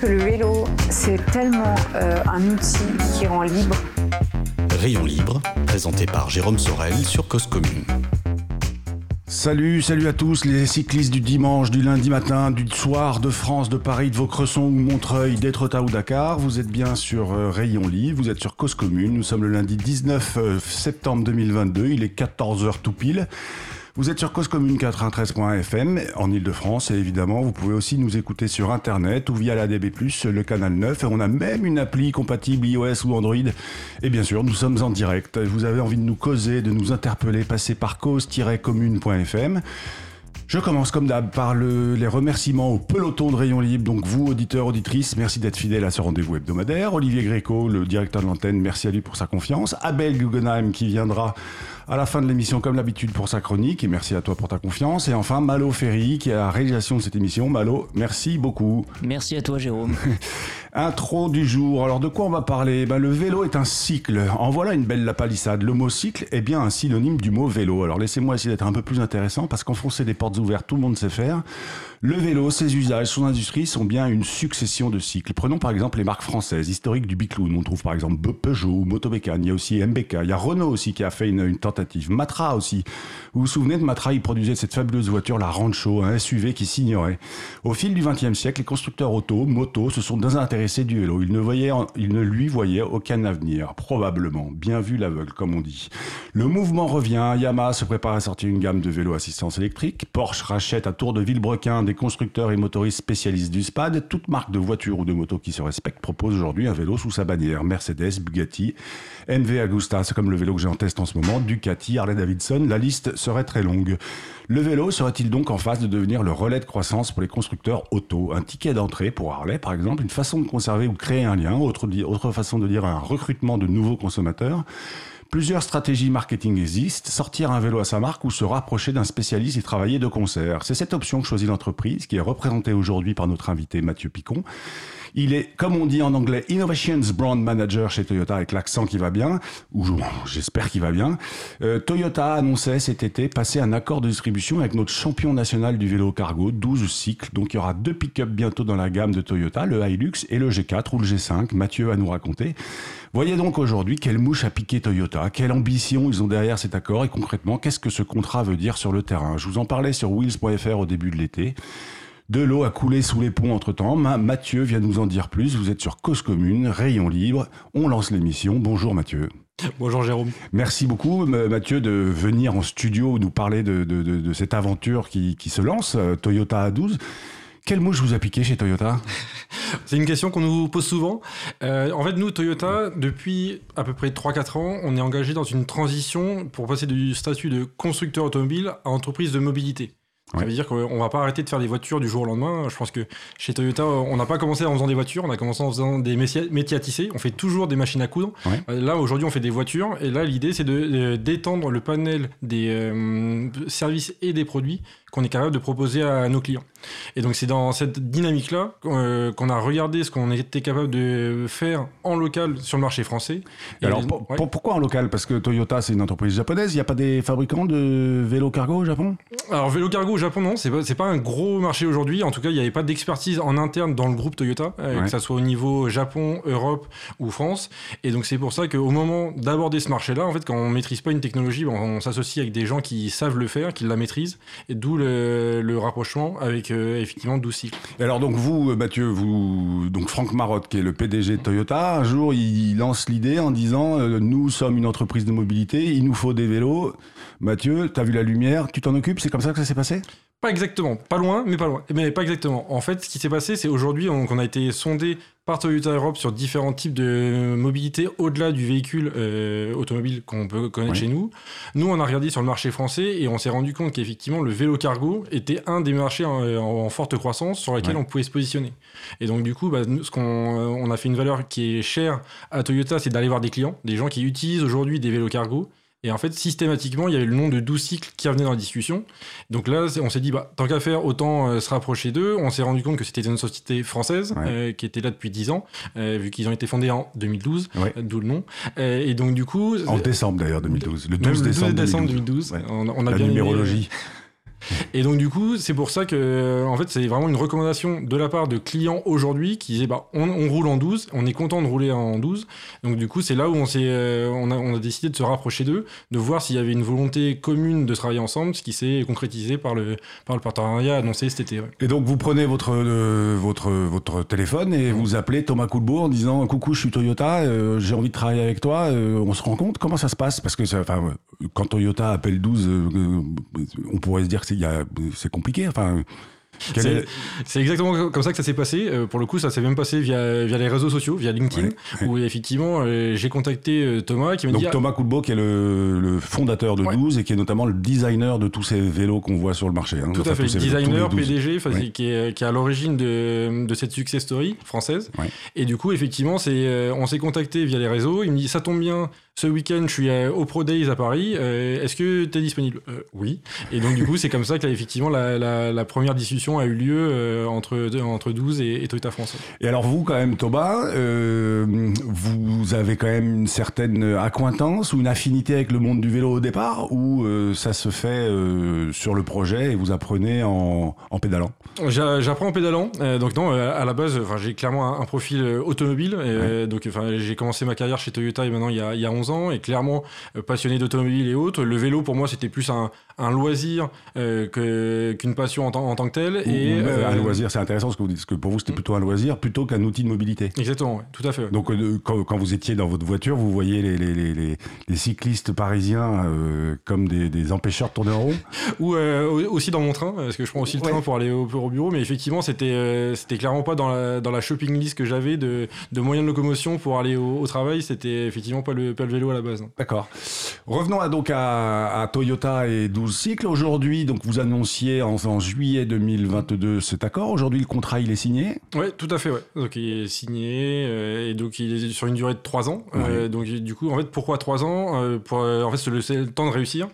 Que le vélo, c'est tellement euh, un outil qui rend libre. Rayon libre, présenté par Jérôme Sorel sur Cause Commune. Salut, salut à tous les cyclistes du dimanche, du lundi matin, du soir, de France, de Paris, de Vaucresson ou Montreuil, d'Étretat ou Dakar. Vous êtes bien sur euh, Rayon Libre, vous êtes sur Cause Commune. Nous sommes le lundi 19 euh, septembre 2022, il est 14h tout pile. Vous êtes sur Cause Commune 93.fm en Ile-de-France et évidemment vous pouvez aussi nous écouter sur internet ou via la DB+, le canal 9 et on a même une appli compatible iOS ou Android et bien sûr nous sommes en direct. Vous avez envie de nous causer, de nous interpeller, passez par cause-commune.fm. Je commence comme d'hab par le- les remerciements au peloton de Rayon Libre, donc vous, auditeurs, auditrices, merci d'être fidèles à ce rendez-vous hebdomadaire. Olivier Gréco, le directeur de l'antenne, merci à lui pour sa confiance. Abel Guggenheim qui viendra à la fin de l'émission comme d'habitude pour sa chronique, et merci à toi pour ta confiance. Et enfin Malo Ferry qui est à la réalisation de cette émission. Malo, merci beaucoup. Merci à toi, Jérôme. Intro du jour. Alors de quoi on va parler? Ben, Le vélo est un cycle. En voilà une belle lapalissade. Le mot cycle est bien un synonyme du mot vélo. Alors laissez-moi essayer d'être un peu plus intéressant parce qu'enfoncer des portes ouvertes, tout le monde sait faire. Le vélo, ses usages, son industrie sont bien une succession de cycles. Prenons par exemple les marques françaises historiques du bicloun. On trouve par exemple Peugeot Motobécane. Il y a aussi MBK. Il y a Renault aussi qui a fait une, tentative. Matra aussi. Vous vous souvenez de Matra? Il produisait cette fabuleuse voiture, la Rancho, un SUV qui s'ignorait. Au fil du XXe siècle, les constructeurs auto, moto, se sont désintéressés du vélo. Ils ne, voyaient, en- ils ne lui voyaient aucun avenir, probablement. Bien vu l'aveugle, comme on dit. Le mouvement revient. Yamaha se prépare à sortir une gamme de vélos assistance électrique. Porsche rachète à Tour de Villebrequin des constructeurs et motoristes spécialistes du SPAD. Toute marque de voiture ou de moto qui se respecte propose aujourd'hui un vélo sous sa bannière. Mercedes, Bugatti, MV Agusta, c'est comme le vélo que j'ai en test en ce moment, Ducati, Harley Davidson, la liste serait très longue. Le vélo serait-il donc en phase de devenir le relais de croissance pour les constructeurs auto? Un ticket d'entrée pour Harley, par exemple, une façon de conserver ou créer un lien, autre façon de dire un recrutement de nouveaux consommateurs. Plusieurs stratégies marketing existent, sortir un vélo à sa marque ou se rapprocher d'un spécialiste et travailler de concert. C'est cette option que choisit l'entreprise, qui est représentée aujourd'hui par notre invité Mathieu Picon. Il est, comme on dit en anglais, Innovations Brand Manager chez Toyota avec l'accent qui va bien, ou je- j'espère qu'il va bien. Euh, Toyota annonçait cet été passer un accord de distribution avec notre champion national du vélo cargo, 12 cycles. Donc il y aura deux pick-up bientôt dans la gamme de Toyota, le Hilux et le G4 ou le G5. Mathieu va nous raconter. Voyez donc aujourd'hui quelle mouche a piqué Toyota, quelle ambition ils ont derrière cet accord et concrètement qu'est-ce que ce contrat veut dire sur le terrain? Je vous en parlais sur wheels.fr au début de l'été. De l'eau a coulé sous les ponts entre-temps. Ma- Mathieu vient nous en dire plus. Vous êtes sur Cause Commune, Rayon Libre. On lance l'émission. Bonjour Mathieu. Bonjour Jérôme. Merci beaucoup Mathieu de venir en studio nous parler de, de- de- de cette aventure qui, qui se lance, euh, Toyota A12. Quelle mouche vous a piqué chez Toyota? C'est une question qu'on nous pose souvent. Euh, en fait, nous, Toyota, depuis à peu près 3-4 ans, on est engagé dans une transition pour passer du statut de constructeur automobile à entreprise de mobilité. Ça veut dire qu'on va pas arrêter de faire des voitures du jour au lendemain. Je pense que chez Toyota, on n'a pas commencé en faisant des voitures, on a commencé en faisant des métiers à tisser. On fait toujours des machines à coudre. Ouais. Euh, Là, aujourd'hui, on fait des voitures. Et là, l'idée, c'est de, euh, d'étendre le panel des euh, services et des produits qu'on est capable de proposer à nos clients. Et donc, c'est dans cette dynamique-là euh, qu'on a regardé ce qu'on était capable de faire en local sur le marché français. Et Alors pour- Ouais. pour- pourquoi en local? Parce que Toyota c'est une entreprise japonaise. Il n'y a pas des fabricants de vélos cargo au Japon? Alors vélo cargo au Japon non, c'est pas pas un gros marché aujourd'hui. En tout cas, il n'y avait pas d'expertise en interne dans le groupe Toyota, euh, Ouais. que ça soit au niveau Japon, Europe ou France. Et donc c'est pour ça qu'au moment d'aborder ce marché-là, en fait, quand on maîtrise pas une technologie, ben, on, s'associe avec des gens qui savent le faire, qui la maîtrisent, et d'où le, rapprochement avec euh, effectivement 12 cycles. Et alors donc vous, euh, Mathieu, vous, donc Franck Marotte, qui est le PDG de Toyota, un jour il lance l'idée en disant euh, nous sommes une entreprise de mobilité, il nous faut des vélos. Mathieu, t'as vu la lumière, tu t'en occupes, c'est comme ça que ça s'est passé? Pas exactement, pas loin, mais pas loin. Mais pas exactement. En fait, ce qui s'est passé, c'est aujourd'hui on, qu'on a été sondé par Toyota Europe sur différents types de mobilité au-delà du véhicule euh, automobile qu'on peut connaître chez nous. Nous, on a regardé sur le marché français et on s'est rendu compte qu'effectivement, le vélo cargo était un des marchés en, en forte croissance sur lesquels Ouais. on pouvait se positionner. Et donc, du coup, bah, nous, ce qu'on on a fait une valeur qui est chère à Toyota, c'est d'aller voir des clients, des gens qui utilisent aujourd'hui des vélos cargo. Et en fait, systématiquement, il y avait le nom de 12 cycles qui revenait dans la discussion. Donc là, on s'est dit, bah, tant qu'à faire, autant euh, se rapprocher d'eux. On s'est rendu compte que c'était une société française Ouais. euh, qui était là depuis 10 ans, euh, vu qu'ils ont été fondés en 2012, Ouais. d'où le nom. Et donc, du coup. En décembre d'ailleurs 2012. Le 12 même le décembre, 2012. Ouais. On, on a La bien aimé, numérologie. et donc du coup, c'est pour ça que en fait, c'est vraiment une recommandation de la part de clients aujourd'hui qui disaient bah on, roule en 12, on est content de rouler en 12. Donc du coup, c'est là où on s'est euh, on, a, on a décidé de se rapprocher d'eux, de voir s'il y avait une volonté commune de travailler ensemble, ce qui s'est concrétisé par le par le partenariat annoncé cet été. Et donc vous prenez votre euh, votre votre téléphone et vous appelez Thomas Coulbourg en disant coucou je suis Toyota euh, j'ai envie de travailler avec toi euh, on se rend compte? Comment ça se passe? Parce que ça- euh, quand Toyota appelle 12 euh, euh, on pourrait se dire que c'est compliqué enfin C'est est- c'est exactement comme ça que ça s'est passé. Euh, pour le coup, ça s'est même passé via, via les réseaux sociaux, via LinkedIn, Ouais, ouais. où effectivement, euh, j'ai contacté euh, Thomas qui m'a dit... ah, Thomas Coulbourg qui est le, le fondateur de Ouais. 12 et qui est notamment le designer de tous ces vélos qu'on voit sur le marché hein. Tout à fait, tous designer, les 12. PDG, qui, est, qui est à l'origine de, de cette success story française. Et du coup, effectivement, on s'est contacté via les réseaux. Il me dit Ça tombe bien, ce week-end, je suis au Pro Days à Paris. euh, Est-ce que tu es disponible? Euh, Oui. Et donc, du coup, c'est comme ça que, là, effectivement, la, la- la première discussion a eu lieu euh, entre, entre 12 et, et Toyota France. Et alors vous, quand même, Thomas, euh, vous avez quand même une certaine accointance ou une affinité avec le monde du vélo au départ, ou ça se fait sur le projet et vous apprenez en, en pédalant? J'a- J'apprends en pédalant. donc non, à la base, j'ai clairement un, un profil automobile. Donc j'ai commencé ma carrière chez Toyota et maintenant il y a, il y a 11 ans et clairement euh, passionné d'automobile et autres. Le vélo pour moi c'était plus un, un loisir euh, que- qu'une passion en, tant- en tant que telle. Et euh, un euh, loisir, c'est intéressant ce que vous dites, parce que pour vous c'était plutôt un loisir plutôt qu'un outil de mobilité. Exactement, ouais, tout à fait. ouais. Donc euh, quand, quand vous étiez dans votre voiture, vous voyez les, les, les, cyclistes parisiens comme des, des empêcheurs de tourner en rond? Ou au- aussi dans mon train, parce que je prends aussi le Ouais. train pour aller au, au bureau, mais effectivement, c'était c'était clairement pas dans la, dans la shopping list que j'avais de, de moyens de locomotion pour aller au, au travail. C'était effectivement pas le, pas le vélo à la base. non. D'accord. Revenons à, donc à, à Toyota et 12 cycles. Aujourd'hui, donc vous annonciez en, en juillet 2022 cet accord. Aujourd'hui, le contrat il est signé? Ouais, tout à fait, ouais. Donc il est signé euh, et donc il est sur une durée de 3 ans. Euh, donc du coup, en fait, pourquoi 3 ans? Euh, pour, En fait, c'est le, le temps de réussir.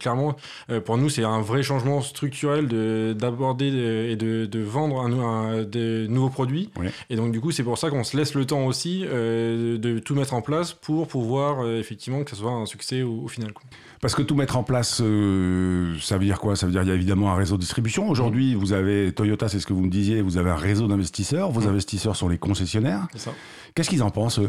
Clairement, pour nous, c'est un vrai changement structurel de- d'aborder de- et de, de vendre un, un- de nouveaux produits. Ouais. Et donc du coup, c'est pour ça qu'on se laisse le temps aussi de tout mettre en place pour pouvoir euh, effectivement que ce soit un succès au, au final. quoi. Parce que tout mettre en place, euh, ça veut dire quoi? Ça veut dire qu'il y a évidemment un réseau de distribution. Aujourd'hui, vous avez Toyota, c'est ce que vous me disiez, vous avez un réseau d'investisseurs. Vos Mhm. investisseurs sont les concessionnaires. C'est ça. Qu'est-ce qu'ils en pensent, eux?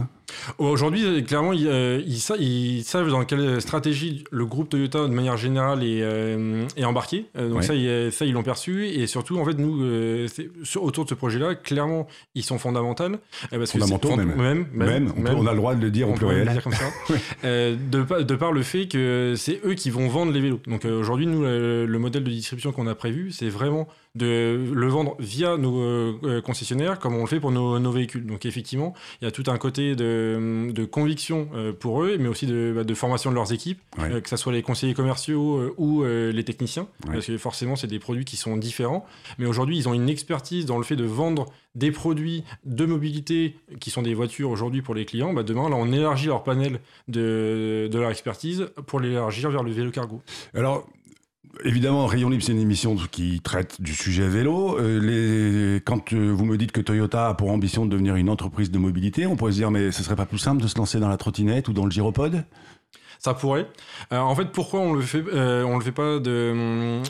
Aujourd'hui, euh, clairement, ils, euh, ils, sa- ils savent dans quelle stratégie le groupe Toyota, de manière générale, est, euh, est embarqué. Donc Ouais. ça, ils, ça, ils l'ont perçu. Et surtout, en fait, nous, euh, autour de ce projet-là, clairement, ils sont fondamentaux. parce que Fondamentaux, c'est- même. Même, Même, on, peut- on a le droit de le dire au même pluriel. dire comme ça. Euh, de, de par le fait que c'est eux qui vont vendre les vélos. Donc aujourd'hui, nous, le modèle de distribution qu'on a prévu, c'est vraiment de le vendre via nos euh, euh, concessionnaires, comme on le fait pour nos, nos véhicules. Donc effectivement, il y a tout un côté de, de conviction euh, pour eux, mais aussi de, bah, de formation de leurs équipes, Ouais. que ce soit les conseillers commerciaux ou les techniciens, Ouais. parce que forcément, c'est des produits qui sont différents. Mais aujourd'hui, ils ont une expertise dans le fait de vendre des produits de mobilité qui sont des voitures aujourd'hui pour les clients. Bah, demain, là, on élargit leur panel de, de leur expertise pour l'élargir vers le vélo cargo. Alors, évidemment, Rayon Libre, c'est une émission qui traite du sujet vélo. Euh, les... Quand euh, vous me dites que Toyota a pour ambition de devenir une entreprise de mobilité, on pourrait se dire, mais ce serait pas plus simple de se lancer dans la trottinette ou dans le gyropode? Ça pourrait. Euh, en fait, pourquoi on le fait, euh, on le fait pas de,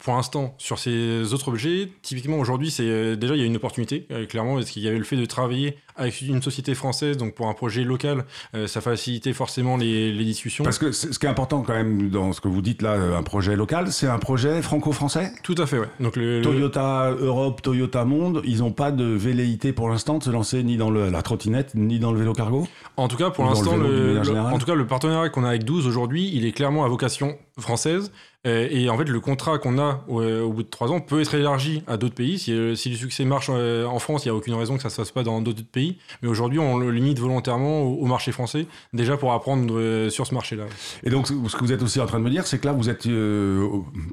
pour l'instant sur ces autres objets Typiquement aujourd'hui, c'est euh, déjà il y a une opportunité euh, clairement parce qu'il y avait le fait de travailler avec une société française, donc pour un projet local, euh, ça facilitait forcément les, les discussions. Parce que ce qui est important quand même dans ce que vous dites là, euh, un projet local, c'est un projet franco-français? Tout à fait, ouais. Donc le, le- Toyota Europe, Toyota Monde, ils n'ont pas de velléité pour l'instant de se lancer ni dans le- la trottinette ni dans le vélo cargo? En tout cas, pour l'instant, en tout cas, le partenariat qu'on a avec 12 aujourd'hui, il est clairement à vocation française. Euh, et en fait, le contrat qu'on a au, euh, au bout de trois ans peut être élargi à d'autres pays. Si, euh, si le succès marche en France, il n'y a aucune raison que ça ne se fasse pas dans d'autres pays. Mais aujourd'hui, on le limite volontairement au, au marché français, déjà pour apprendre sur ce marché-là. Et donc, ce que vous êtes aussi en train de me dire, c'est que là, vous êtes, euh,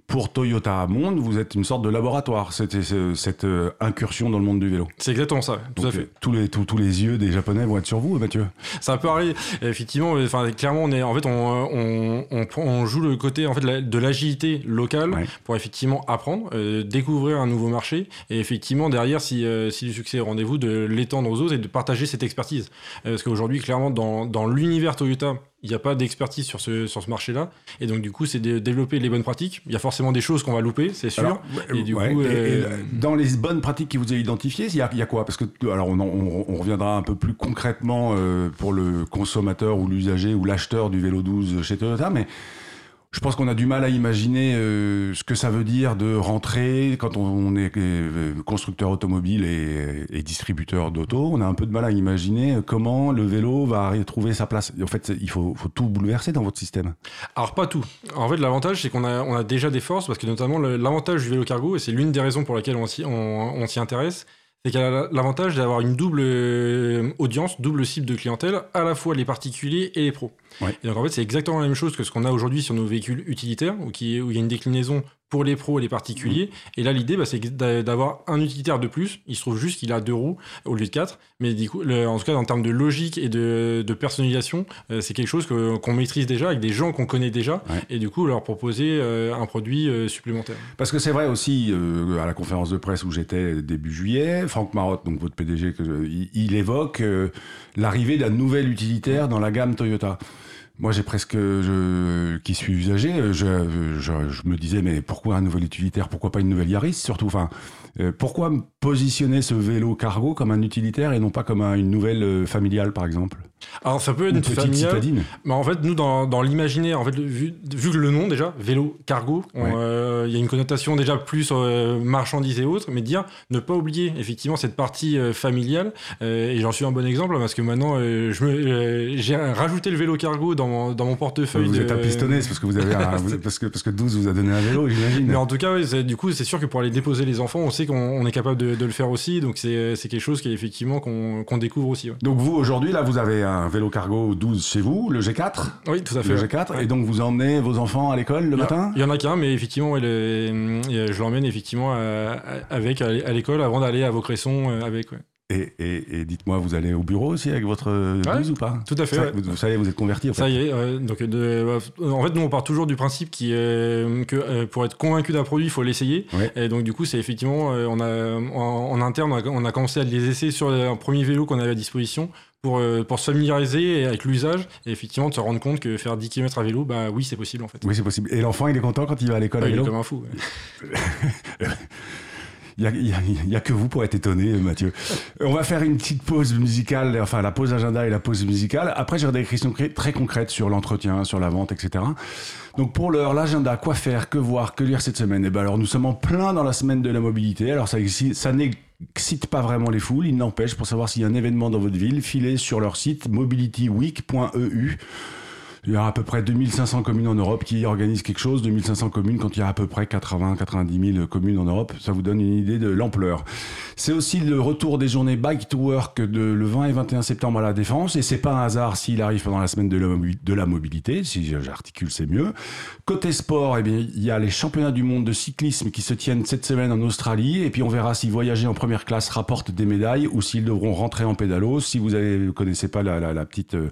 pour Toyota Monde, vous êtes une sorte de laboratoire, cette, ce- cette euh, incursion dans le monde du vélo. C'est exactement ça, tout Donc, à fait. tous, les, tous, tous les yeux des Japonais vont être sur vous, Mathieu. Ça peut arriver. Effectivement, enfin, clairement, on est, en fait, on, on, on, on joue le côté en fait, de la- de l'agilité locale Ouais. pour effectivement apprendre, euh, découvrir un nouveau marché et effectivement, derrière, si, euh, si le succès est au rendez-vous, de l'étendre aux autres et de partager cette expertise. Euh, parce qu'aujourd'hui, clairement, dans, dans l'univers Toyota, il n'y a pas d'expertise sur ce, sur ce marché-là. Et donc, du coup, c'est de développer les bonnes pratiques. Il y a forcément des choses qu'on va louper, c'est sûr. Alors, et du ouais, coup, et- euh, dans les bonnes pratiques qui vous avez identifiées, il y a, il y a quoi? Parce que alors on, on- on reviendra un peu plus concrètement euh, pour le consommateur ou l'usager ou l'acheteur du vélo 12 chez Toyota, mais je pense qu'on a du mal à imaginer euh, ce que ça veut dire de rentrer quand on, est euh, constructeur automobile et, et distributeur d'auto. On a un peu de mal à imaginer comment le vélo va arri- trouver sa place. En fait, il faut, tout bouleverser dans votre système. Alors pas tout. En fait, l'avantage, c'est qu'on a, déjà des forces, parce que notamment l'avantage du vélo cargo, et c'est l'une des raisons pour laquelle on s'y intéresse, c'est qu'elle a l'avantage d'avoir une double euh, audience, double cible de clientèle, à la fois les particuliers et les pros. Ouais. Et donc en fait, c'est exactement la même chose que ce qu'on a aujourd'hui sur nos véhicules utilitaires, où, qui, où il y a une déclinaison pour les pros et les particuliers. Et là, l'idée, bah, c'est d'a- d'avoir un utilitaire de plus. Il se trouve juste qu'il a deux roues au lieu de quatre. Mais du coup, le- en tout cas, en termes de logique et de, de personnalisation, euh, c'est quelque chose qu'on maîtrise déjà avec des gens qu'on connaît déjà. Ouais. Et du coup, leur proposer euh, un produit euh, supplémentaire. Parce que c'est vrai aussi, à la conférence de presse où j'étais début juillet, Franck Marotte, donc votre PDG, que je- il, il évoque l'arrivée d'un nouvel utilitaire dans la gamme Toyota. Moi, j'ai presque, je, qui suis euh, je, je, me disais, mais pourquoi un nouvel utilitaire? Pourquoi pas une nouvelle Yaris Surtout, enfin, euh, pourquoi positionner ce vélo cargo comme un utilitaire et non pas comme un- une nouvelle euh, familiale, par exemple? Alors, ça peut Une être familial. citadine Mais en fait, nous, dans, dans l'imaginaire, en fait, vu, vu que le nom, déjà, vélo, cargo, Ouais. euh, il y a une connotation déjà plus euh, marchandise et autres, mais dire, ne pas oublier effectivement cette partie euh, familiale. Et j'en suis un bon exemple parce que maintenant, j'ai rajouté le vélo cargo dans mon, dans mon portefeuille. Vous de- êtes un pistonné, parce que vous avez un- parce que parce que 12 vous a donné un vélo, j'imagine. Mais en tout cas, ouais, du coup, c'est sûr que pour aller déposer les enfants, on sait qu'on on est capable de, de le faire aussi. Donc, c'est quelque chose qui est effectivement qu'on qu'on découvre aussi. ouais. Donc vous aujourd'hui là, vous avez un vélo cargo 12 chez vous, le G4. Oui, tout à fait. Le ouais. G4, Ouais. et donc vous emmenez vos enfants à l'école le Il y a- matin? Il y en a qu'un, mais effectivement, ouais, je l'emmène effectivement à- avec à l'é- à l'école avant d'aller à Vaucresson euh, avec. ouais. Et, et- et dites-moi, vous allez au bureau aussi avec votre 12 ou pas? Tout à fait. Ça, ouais. vous, vous savez, vous êtes converti en fait. Ça y est. euh, donc, de, bah, en fait, nous, on part toujours du principe qui, euh, que euh, pour être convaincu d'un produit, il faut l'essayer. Ouais. Et donc, du coup, c'est effectivement, on a, en, en interne, on a, on a commencé à les essayer sur un premier vélo qu'on avait à disposition pour, euh, pour se familiariser avec l'usage et effectivement de se rendre compte que faire 10 km à vélo, bah oui, c'est possible en fait. Oui, c'est possible. Et l'enfant, il est content quand il va à l'école Ouais, à il est vélo comme un fou. ouais. Il n'y a, que vous pour être étonné, Mathieu. On va faire une petite pause musicale, enfin la pause agenda et la pause musicale. Après, j'aurai des questions très concrètes sur l'entretien, sur la vente, etc. Donc pour l'heure, l'agenda, quoi faire, que voir, que lire cette semaine? Eh ben alors nous sommes en plein dans la semaine de la mobilité. Alors ça, ça n'excite pas vraiment les foules. Il n'empêche, pour savoir s'il y a un événement dans votre ville, filez sur leur site mobilityweek.eu. Il y a à peu près 2500 communes en Europe qui organisent quelque chose. 2500 communes quand il y a à peu près 80-90 000 communes en Europe. Ça vous donne une idée de l'ampleur. C'est aussi le retour des journées Bike to Work de le 20 et 21 septembre à la Défense. Et c'est pas un hasard s'il arrive pendant la semaine de la, mobilité. Si j'articule, c'est mieux. Côté sport, eh bien, il y a les championnats du monde de cyclisme qui se tiennent cette semaine en Australie. Et puis on verra si voyager en première classe rapporte des médailles ou s'ils devront rentrer en pédalo. Si vous ne connaissez pas la petite... euh,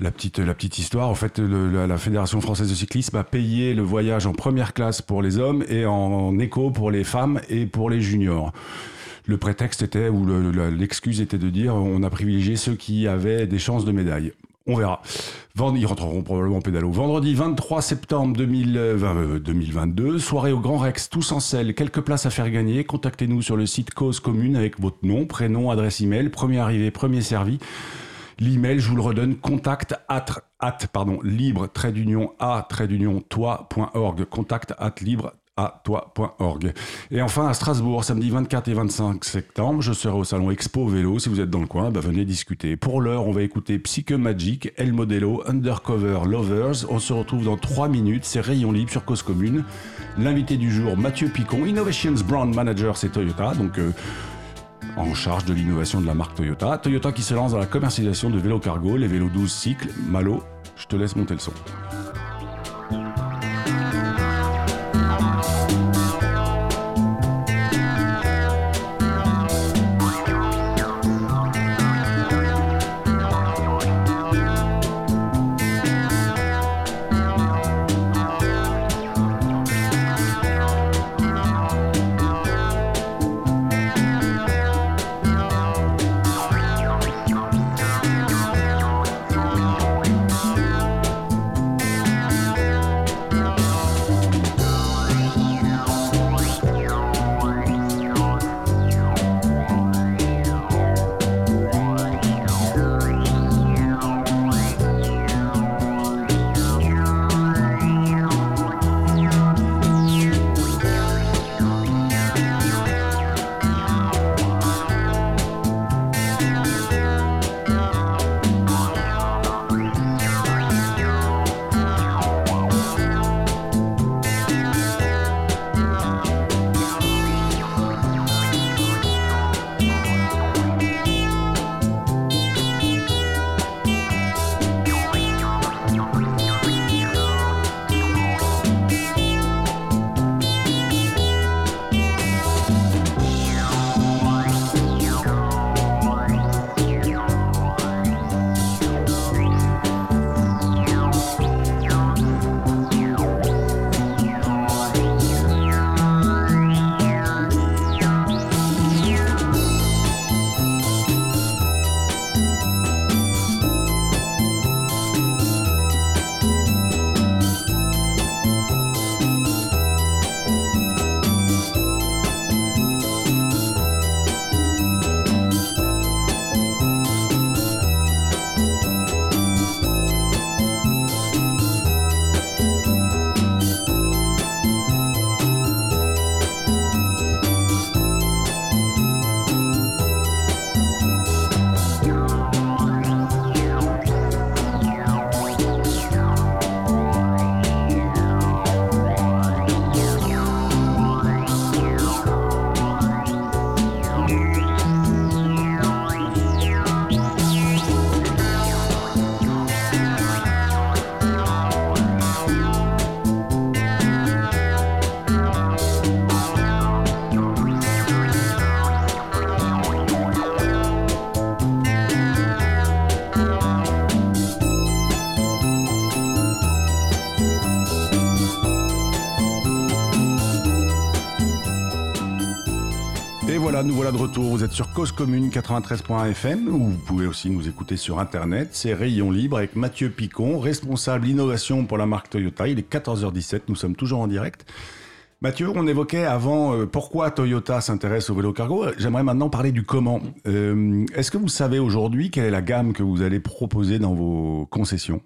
la petite, histoire, en fait, la, Fédération française de cyclisme a payé le voyage en première classe pour les hommes et en, éco pour les femmes et pour les juniors. Le prétexte était, ou le- le- l'excuse était de dire, on a privilégié ceux qui avaient des chances de médaille. On verra. Ils rentreront probablement en pédalo. Vendredi 23 septembre 2020, euh, 2022, soirée au Grand Rex, tous en selle, quelques places à faire gagner. Contactez-nous sur le site Cause Commune avec votre nom, prénom, adresse email, premier arrivé, premier servi. L'email, je vous le redonne, contact at, pardon, libre, trait d'union, a, trait d'union, toi.org, contact at libre, toi.org. Et enfin, à Strasbourg, samedi 24 et 25 septembre, je serai au salon Expo Vélo. Si vous êtes dans le coin, bah, venez discuter. Pour l'heure, on va écouter Psyche Magic, El Modelo, Undercover Lovers. On se retrouve dans 3 minutes. C'est Rayon Libre sur Cause Commune. L'invité du jour, Mathieu Picon, Innovations Brand Manager, c'est Toyota. Donc, euh, en charge de l'innovation de la marque Toyota. Toyota qui se lance dans la commercialisation de vélos cargo, les vélos 12 cycles. Malo, je te laisse monter le son. Nous voilà de retour. Vous êtes sur Cause Commune 93.fm ou vous pouvez aussi nous écouter sur Internet. C'est Rayon Libre avec Mathieu Picon, responsable innovation pour la marque Toyota. Il est 14h17, nous sommes toujours en direct. Mathieu, on évoquait avant euh, pourquoi Toyota s'intéresse au vélo cargo. J'aimerais maintenant parler du comment. Euh, Est-ce que vous savez aujourd'hui quelle est la gamme que vous allez proposer dans vos concessions?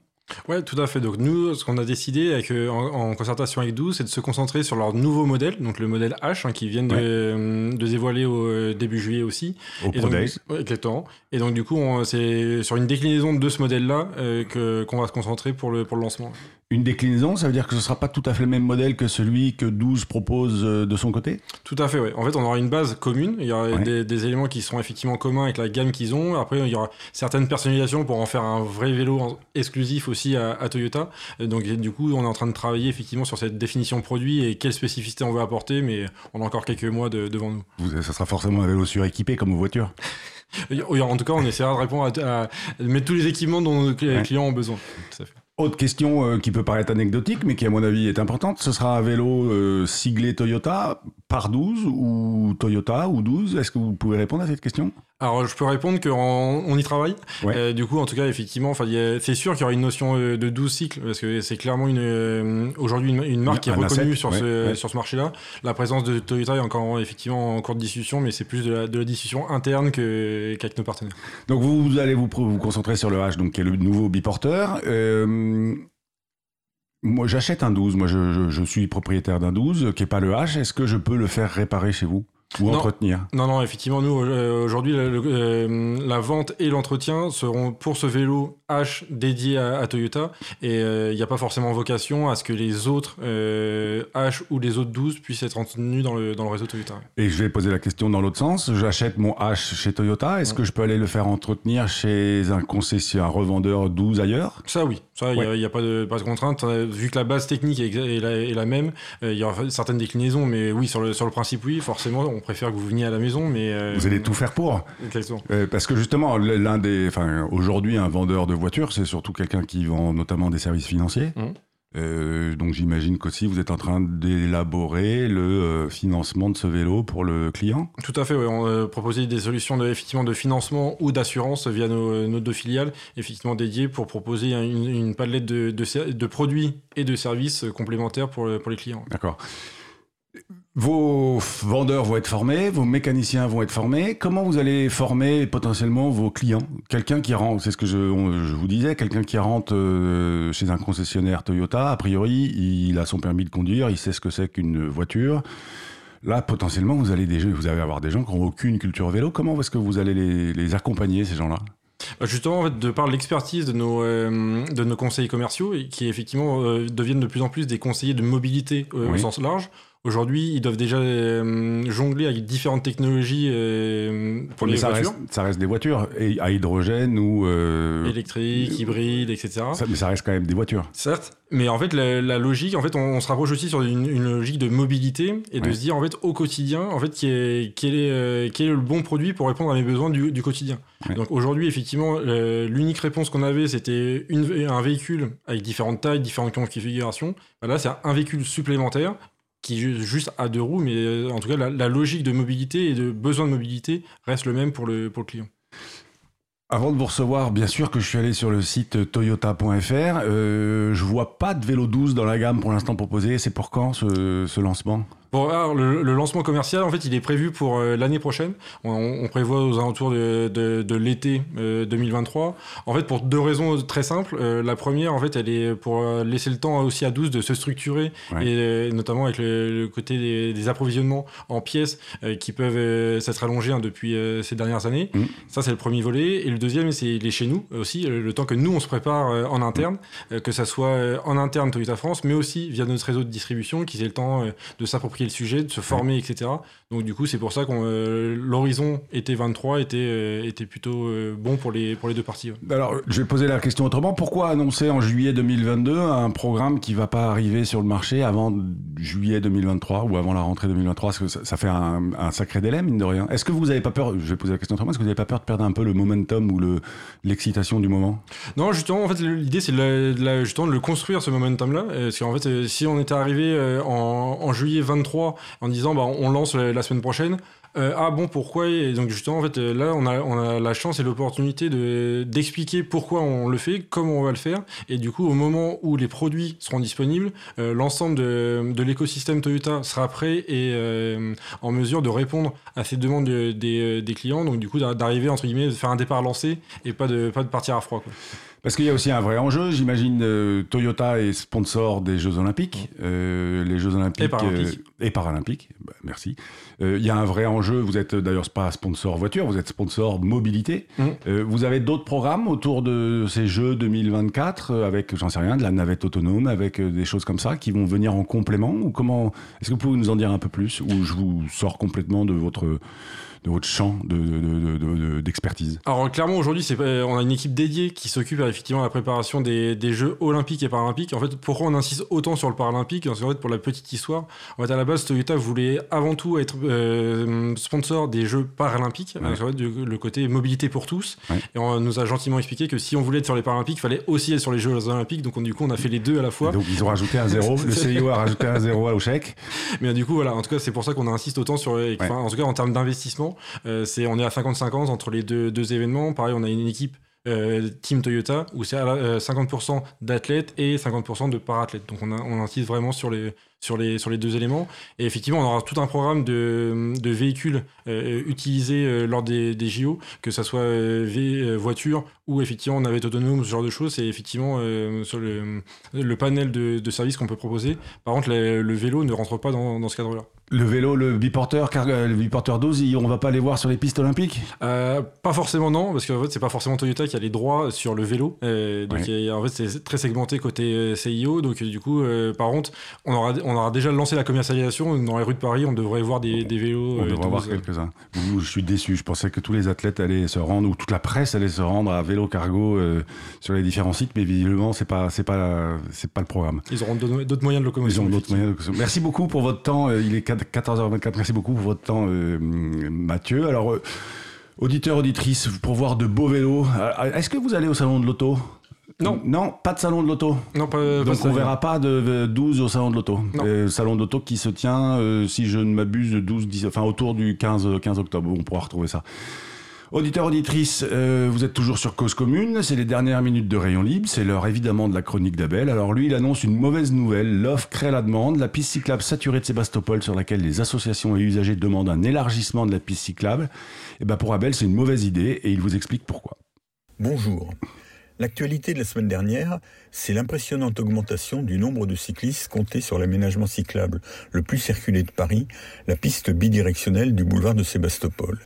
Ouais, tout à fait. Donc nous, ce qu'on a décidé avec, euh, en, en, concertation avec 12, c'est de se concentrer sur leur nouveau modèle, donc le modèle H, hein, qui viennent Ouais. de, de dévoiler au euh, début juillet aussi. Au Et donc, ouais, exactement. Et donc du coup, c'est sur une déclinaison de ce modèle-là euh, que qu'on va se concentrer pour le pour le lancement. Une déclinaison, ça veut dire que ce ne sera pas tout à fait le même modèle que celui que 12 propose euh, de son côté? Tout à fait, ouais. En fait, on aura une base commune. Il y aura Ouais. des, des éléments qui seront effectivement communs avec la gamme qu'ils ont. Après, il y aura certaines personnalisations pour en faire un vrai vélo exclusif aussi à, à Toyota. Et donc, du coup, on est en train de travailler effectivement sur cette définition produit et quelles spécificités on veut apporter, mais on a encore quelques mois de- devant nous. Vous- Ça sera forcément un vélo suréquipé comme vos voitures. En tout cas, on essaiera de répondre à, mettre tous les équipements dont nos Ouais. clients ont besoin. Tout à fait. Autre question euh, qui peut paraître anecdotique, mais qui à mon avis est importante, ce sera un vélo euh, siglé Toyota par 12 ou Toyota ou 12 Est-ce que vous pouvez répondre à cette question? Alors, je peux répondre qu'on on y travaille. Ouais. Euh, du coup, en tout cas, effectivement, c'est sûr qu'il y aura une notion euh, de 12 cycles, parce que c'est clairement une, euh, aujourd'hui une, une marque qui est Un reconnue sur, ouais, ce, ouais. sur ce marché-là. La présence de Toyota est encore effectivement en cours de discussion, mais c'est plus de la, de la discussion interne qu'avec nos partenaires. Donc vous, vous allez vous, vous concentrer sur le H, donc qui est le nouveau biporteur. Euh, Moi, j'achète un 12. Moi, je, je- je suis propriétaire d'un 12 qui est pas le H. Est-ce que je peux le faire réparer chez vous ou Non. entretenir? Non, non, effectivement, nous, euh, aujourd'hui, euh, la vente et l'entretien seront pour ce vélo H dédié à, à Toyota. Et euh, il n'y a pas forcément vocation à ce que les autres euh, H ou les autres 12 puissent être entretenus dans le, dans le réseau Toyota. Et je vais poser la question dans l'autre sens. J'achète mon H chez Toyota. Est-ce que je peux aller le faire entretenir chez un concessionnaire, un revendeur 12 ailleurs? Ça, oui. Ça, il n'y a, Ouais. il y a pas, de, pas de contrainte. Euh, Vu que la base technique est, la, est la même, euh, il y aura certaines déclinaisons. Mais oui, sur le, sur le principe, oui, forcément, on préfère que vous veniez à la maison. Mais, euh, Vous allez tout faire pour Exactement. Euh, Parce que justement, l'un des, enfin, aujourd'hui, un vendeur de voitures, c'est surtout quelqu'un qui vend notamment des services financiers. Mhm. Euh, donc j'imagine qu'aussi vous êtes en train d'élaborer le euh, financement de ce vélo pour le client? Tout à fait, on euh, proposait des solutions de, effectivement, de financement ou d'assurance via nos, euh, nos deux filiales, effectivement dédiées pour proposer une, une palette de, de ser- de produits et de services complémentaires pour les clients. D'accord. Vos vendeurs vont être formés, vos mécaniciens vont être formés. Comment vous allez former potentiellement vos clients? Quelqu'un qui rentre, c'est ce que je, on- je vous disais, quelqu'un qui rentre euh, chez un concessionnaire Toyota, a priori, il a son permis de conduire, il sait ce que c'est qu'une voiture. Là, potentiellement, vous allez, des, vous allez avoir des gens qui n'ont aucune culture vélo. Comment est-ce que vous allez les, les accompagner, ces gens-là? Bah, Justement, en fait, de par l'expertise de nos, euh, de nos conseillers commerciaux, qui effectivement euh, deviennent de plus en plus des conseillers de mobilité au sens large, aujourd'hui, ils doivent déjà euh, jongler avec différentes technologies euh, pour Mais les ça voitures, reste, ça reste des voitures et à hydrogène ou. euh, électriques, hybrides, etc. ça- mais ça reste quand même des voitures. Certes, mais en fait la, la logique, en fait, on, on se rapproche aussi sur une, une logique de mobilité et de se dire en fait au quotidien, en fait, qui est, quel est, euh, quel est le bon produit pour répondre à mes besoins du, du quotidien. Ouais. Donc aujourd'hui, effectivement, l'unique réponse qu'on avait, c'était un véhicule avec différentes tailles, différentes configurations. Là, c'est un véhicule supplémentaire qui ju- juste à deux roues, mais euh, en tout cas, la, logique de mobilité et de besoin de mobilité reste le même pour le, client. Avant de vous recevoir, bien sûr que je suis allé sur le site toyota.fr. Euh, je vois pas de vélo 12 dans la gamme pour l'instant proposé. C'est pour quand ce lancement? Bon, alors, le, le lancement commercial, en fait, il est prévu pour euh, l'année prochaine. On, on prévoit aux alentours de, de, de l'été euh, 2023. En fait, pour deux raisons très simples. Euh, la première, en fait, elle est pour euh, laisser le temps aussi à 12 de se structurer, Ouais. et euh, notamment avec le, le côté des, des approvisionnements en pièces euh, qui peuvent euh, s'être allongés hein, depuis euh, ces dernières années. Mm. Ça, c'est le premier volet. Et le deuxième, c'est les chez nous aussi, euh, le temps que nous, on se prépare euh, en interne, euh, que ça soit euh, en interne Toyota France, mais aussi via notre réseau de distribution, qu'ils aient le temps euh, de s'approprier le sujet, de se former, etc. Donc du coup, c'est pour ça que l'horizon été 23 était, euh, était plutôt euh, bon pour les, pour les deux parties. ouais. Alors, je vais poser la question autrement. Pourquoi annoncer en juillet 2022 un programme qui va pas arriver sur le marché avant juillet 2023 ou avant la rentrée 2023 Parce que ça, ça fait un, un sacré délai, mine de rien. Est-ce que vous avez pas peur, je vais poser la question autrement, est-ce que vous n'avez pas peur de perdre un peu le momentum ou le- l'excitation du moment? Non, justement, en fait, l'idée, c'est de, de la- justement de le construire, ce momentum-là. Euh, Parce qu'en fait, euh, si on était arrivé euh, en, en juillet 23 en disant, bah, on lance la, semaine prochaine, euh, ah bon, pourquoi? Et donc, justement, en fait, euh, là, on a, on a la chance et l'opportunité de- d'expliquer pourquoi on le fait, comment on va le faire. Et du coup, au moment où les produits seront disponibles, euh, l'ensemble de, de l'écosystème Toyota sera prêt et en mesure de répondre à ces demandes de- des, des clients. Donc, du coup, d'a- d'arriver, entre guillemets, de faire un départ lancé et pas de, pas de partir à froid. Quoi. Parce qu'il y a aussi un vrai enjeu. J'imagine euh, Toyota est sponsor des Jeux Olympiques, euh, les Jeux Olympiques Et Paralympiques. euh, et Paralympiques. Bah, merci. Il y a un vrai enjeu. Vous êtes d'ailleurs pas sponsor voiture, vous êtes sponsor mobilité. Euh, vous avez d'autres programmes autour de ces Jeux 2024 euh, avec, j'en sais rien, de la navette autonome, avec des choses comme ça qui vont venir en complément ou comment Est-ce que vous pouvez nous en dire un peu plus ou je vous sors complètement de votre de votre champ de- de- de- d'expertise Alors clairement aujourd'hui on a une équipe dédiée qui s'occupe effectivement de la préparation des, des Jeux olympiques et paralympiques. En fait pourquoi on insiste autant sur le paralympique? Parce qu'en fait pour la petite histoire, en fait à la base Toyota voulait avant tout être euh, sponsor des Jeux paralympiques, Ouais. avec en fait, du- le côté mobilité pour tous. Ouais. Et on nous a gentiment expliqué que si on voulait être sur les paralympiques, il fallait aussi être sur les Jeux olympiques. Donc on- du coup on a fait les deux à la fois. Donc ils ont rajouté un zéro. Le CIO a rajouté un zéro au chèque. Mais du coup, voilà, en tout cas, c'est pour ça qu'on insiste autant sur. En tout cas, en termes d'investissement, euh, c'est on est à 50-50 entre les deux, événements. Pareil, on a une équipe euh, Team Toyota, où c'est euh, 50% d'athlètes et 50% de parathlètes. Donc on, insiste vraiment sur les, deux éléments. Et effectivement, on aura tout un programme de, véhicules euh, utilisés euh, lors des, JO, que ce soit euh, voiture ou effectivement navette autonome, ce genre de choses. C'est effectivement le, panel de, services qu'on peut proposer. Par contre, le, vélo ne rentre pas dans ce cadre-là. Le vélo, le biporteur, car, le biporteur 12, on va pas les voir sur les pistes olympiques? Euh, Pas forcément non, parce qu'en fait c'est pas forcément Toyota qui a les droits sur le vélo. Euh, donc en fait c'est très segmenté côté euh, CIO. Donc du coup, euh, par contre, on aura, on aura déjà lancé la commercialisation dans les rues de Paris. On devrait voir des, des vélos. On devrait voir quelques-uns. Je suis déçu. Je pensais que tous les athlètes allaient se rendre ou toute la presse allait se rendre à vélo cargo sur les différents sites, mais visiblement c'est pas c'est pas c'est pas le programme. Ils auront d'autres moyens de locomotion. Ils auront d'autres moyens de locomotion. Merci beaucoup pour votre temps. Il est 14h24. Merci beaucoup pour votre temps, euh, Mathieu. Alors, euh, auditeur, auditrice, pour voir de beaux vélos, euh, est-ce que vous allez au salon de l'auto? Non. Non, pas de salon de l'auto. Non, pas, Donc pas on verra pas de 12 au salon de l'auto. Euh, salon d'auto qui se tient, euh, si je ne m'abuse, 12, 10, enfin autour du 15, 15 octobre. On pourra retrouver ça. Auditeurs, auditrices, euh, vous êtes toujours sur Cause Commune, c'est les dernières minutes de Rayon Libre, c'est l'heure évidemment de la chronique d'Abel. Alors lui, il annonce une mauvaise nouvelle, l'offre crée la demande, la piste cyclable saturée de Sébastopol sur laquelle les associations et usagers demandent un élargissement de la piste cyclable. Et ben pour Abel, c'est une mauvaise idée et il vous explique pourquoi. Bonjour. L'actualité de la semaine dernière, c'est l'impressionnante augmentation du nombre de cyclistes comptés sur l'aménagement cyclable le plus circulé de Paris, la piste bidirectionnelle du boulevard de Sébastopol.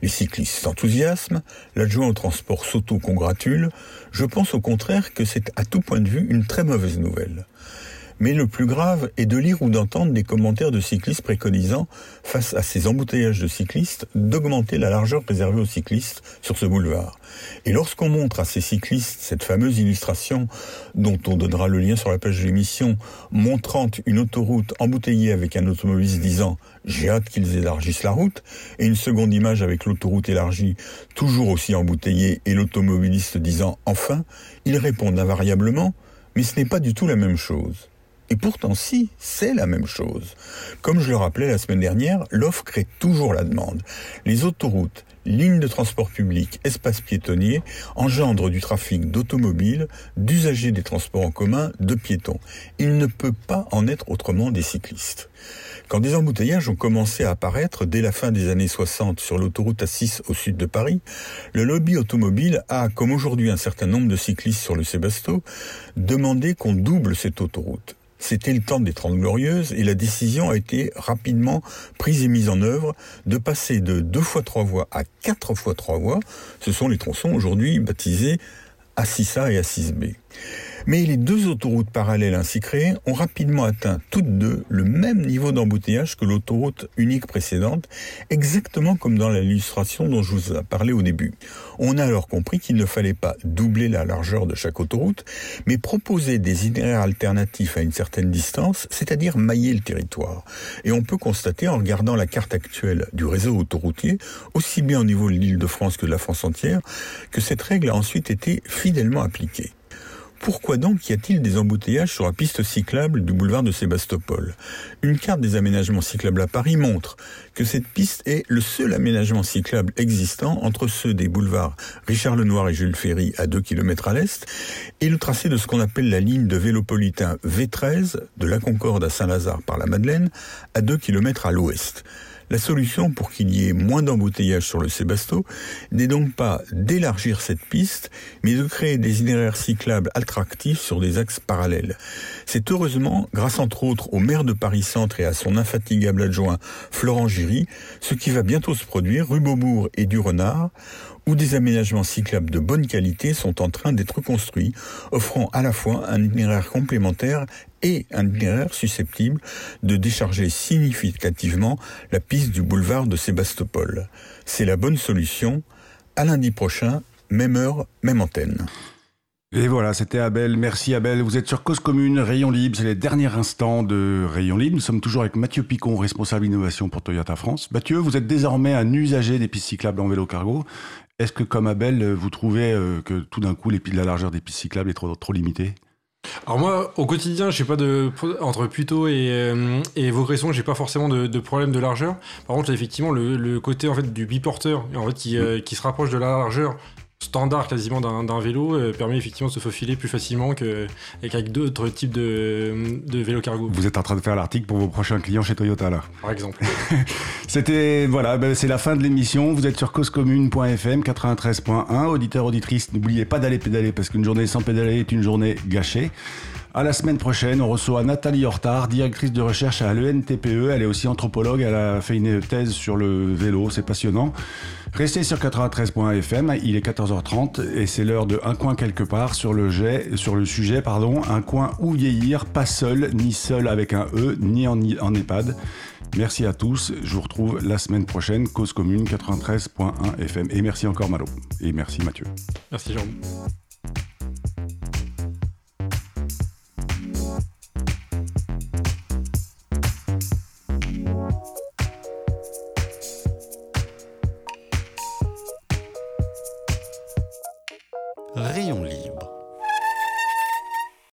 Les cyclistes s'enthousiasment, l'adjoint au transport s'auto-congratule. Je pense au contraire que c'est à tout point de vue une très mauvaise nouvelle. Mais le plus grave est de lire ou d'entendre des commentaires de cyclistes préconisant, face à ces embouteillages de cyclistes, d'augmenter la largeur réservée aux cyclistes sur ce boulevard. Et lorsqu'on montre à ces cyclistes cette fameuse illustration, dont on donnera le lien sur la page de l'émission, montrant une autoroute embouteillée avec un automobiliste disant « j'ai hâte qu'ils élargissent la route », et une seconde image avec l'autoroute élargie, toujours aussi embouteillée, et l'automobiliste disant « enfin », ils répondent invariablement « mais ce n'est pas du tout la même chose ». Et pourtant, si, c'est la même chose. Comme je le rappelais la semaine dernière, l'offre crée toujours la demande. Les autoroutes, lignes de transport public, espaces piétonniers engendrent du trafic d'automobiles, d'usagers des transports en commun, de piétons. Il ne peut pas en être autrement des cyclistes. Quand des embouteillages ont commencé à apparaître dès la fin des années 60 sur l'autoroute A6 au sud de Paris, le lobby automobile a, comme aujourd'hui un certain nombre de cyclistes sur le Sébasto, demandé qu'on double cette autoroute. C'était le temps des Trente Glorieuses et la décision a été rapidement prise et mise en œuvre de passer de deux fois trois voies à quatre fois trois voies. Ce sont les tronçons aujourd'hui baptisés A6A et A6B. Mais les deux autoroutes parallèles ainsi créées ont rapidement atteint toutes deux le même niveau d'embouteillage que l'autoroute unique précédente, exactement comme dans l'illustration dont je vous ai parlé au début. On a alors compris qu'il ne fallait pas doubler la largeur de chaque autoroute, mais proposer des itinéraires alternatifs à une certaine distance, c'est-à-dire mailler le territoire. Et on peut constater en regardant la carte actuelle du réseau autoroutier, aussi bien au niveau de l'île de France que de la France entière, que cette règle a ensuite été fidèlement appliquée. Pourquoi donc y a-t-il des embouteillages sur la piste cyclable du boulevard de Sébastopol? Une carte des aménagements cyclables à Paris montre que cette piste est le seul aménagement cyclable existant entre ceux des boulevards Richard Lenoir et Jules Ferry à 2 km à l'est et le tracé de ce qu'on appelle la ligne de Vélopolitain V13 de la Concorde à Saint-Lazare par la Madeleine à 2 km à l'ouest. La solution pour qu'il y ait moins d'embouteillages sur le Sébasto n'est donc pas d'élargir cette piste, mais de créer des itinéraires cyclables attractifs sur des axes parallèles. C'est heureusement, grâce entre autres au maire de Paris-Centre et à son infatigable adjoint Florent Giry, ce qui va bientôt se produire rue Beaubourg et du Renard, où des aménagements cyclables de bonne qualité sont en train d'être construits, offrant à la fois un itinéraire complémentaire et un itinéraire susceptible de décharger significativement la piste du boulevard de Sébastopol. C'est la bonne solution. À lundi prochain, même heure, même antenne. Et voilà, c'était Abel. Merci Abel. Vous êtes sur Cause Commune, Rayon Libre. C'est les derniers instants de Rayon Libre. Nous sommes toujours avec Mathieu Picon, responsable innovation pour Toyota France. Mathieu, vous êtes désormais un usager des pistes cyclables en vélo cargo. Est-ce que, comme Abel, vous trouvez que tout d'un coup, la largeur des pistes cyclables est trop limitée? Alors moi, au quotidien, j'ai pas de entre Puto et, euh, j'ai pas forcément de, problème de largeur. Par contre, effectivement, le, côté en fait du biporteur, en fait, qui, euh, qui se rapproche de la largeur standard quasiment d'un vélo euh, permet effectivement de se faufiler plus facilement qu'avec d'autres types de, de vélos cargo. Vous êtes en train de faire l'article pour vos prochains clients chez Toyota là Par exemple. C'était, voilà, ben, c'est la fin de l'émission. Vous êtes sur causecommune.fm 93.1. Auditeur, auditrice, n'oubliez pas d'aller pédaler parce qu'une journée sans pédaler est une journée gâchée. À la semaine prochaine, on reçoit Nathalie Hortard, directrice de recherche à l'ENTPE. Elle est aussi anthropologue. Elle a fait une thèse sur le vélo. C'est passionnant. Restez sur 93.fm. Il est 14h30 et c'est l'heure de Un coin quelque part sur le, sur le sujet, pardon. Un coin où vieillir, pas seul, ni seul avec un E, ni en, en EHPAD. Merci à tous. Je vous retrouve la semaine prochaine. Cause commune 93.1 FM. Et merci encore Malo. Et merci Mathieu. Merci Jean.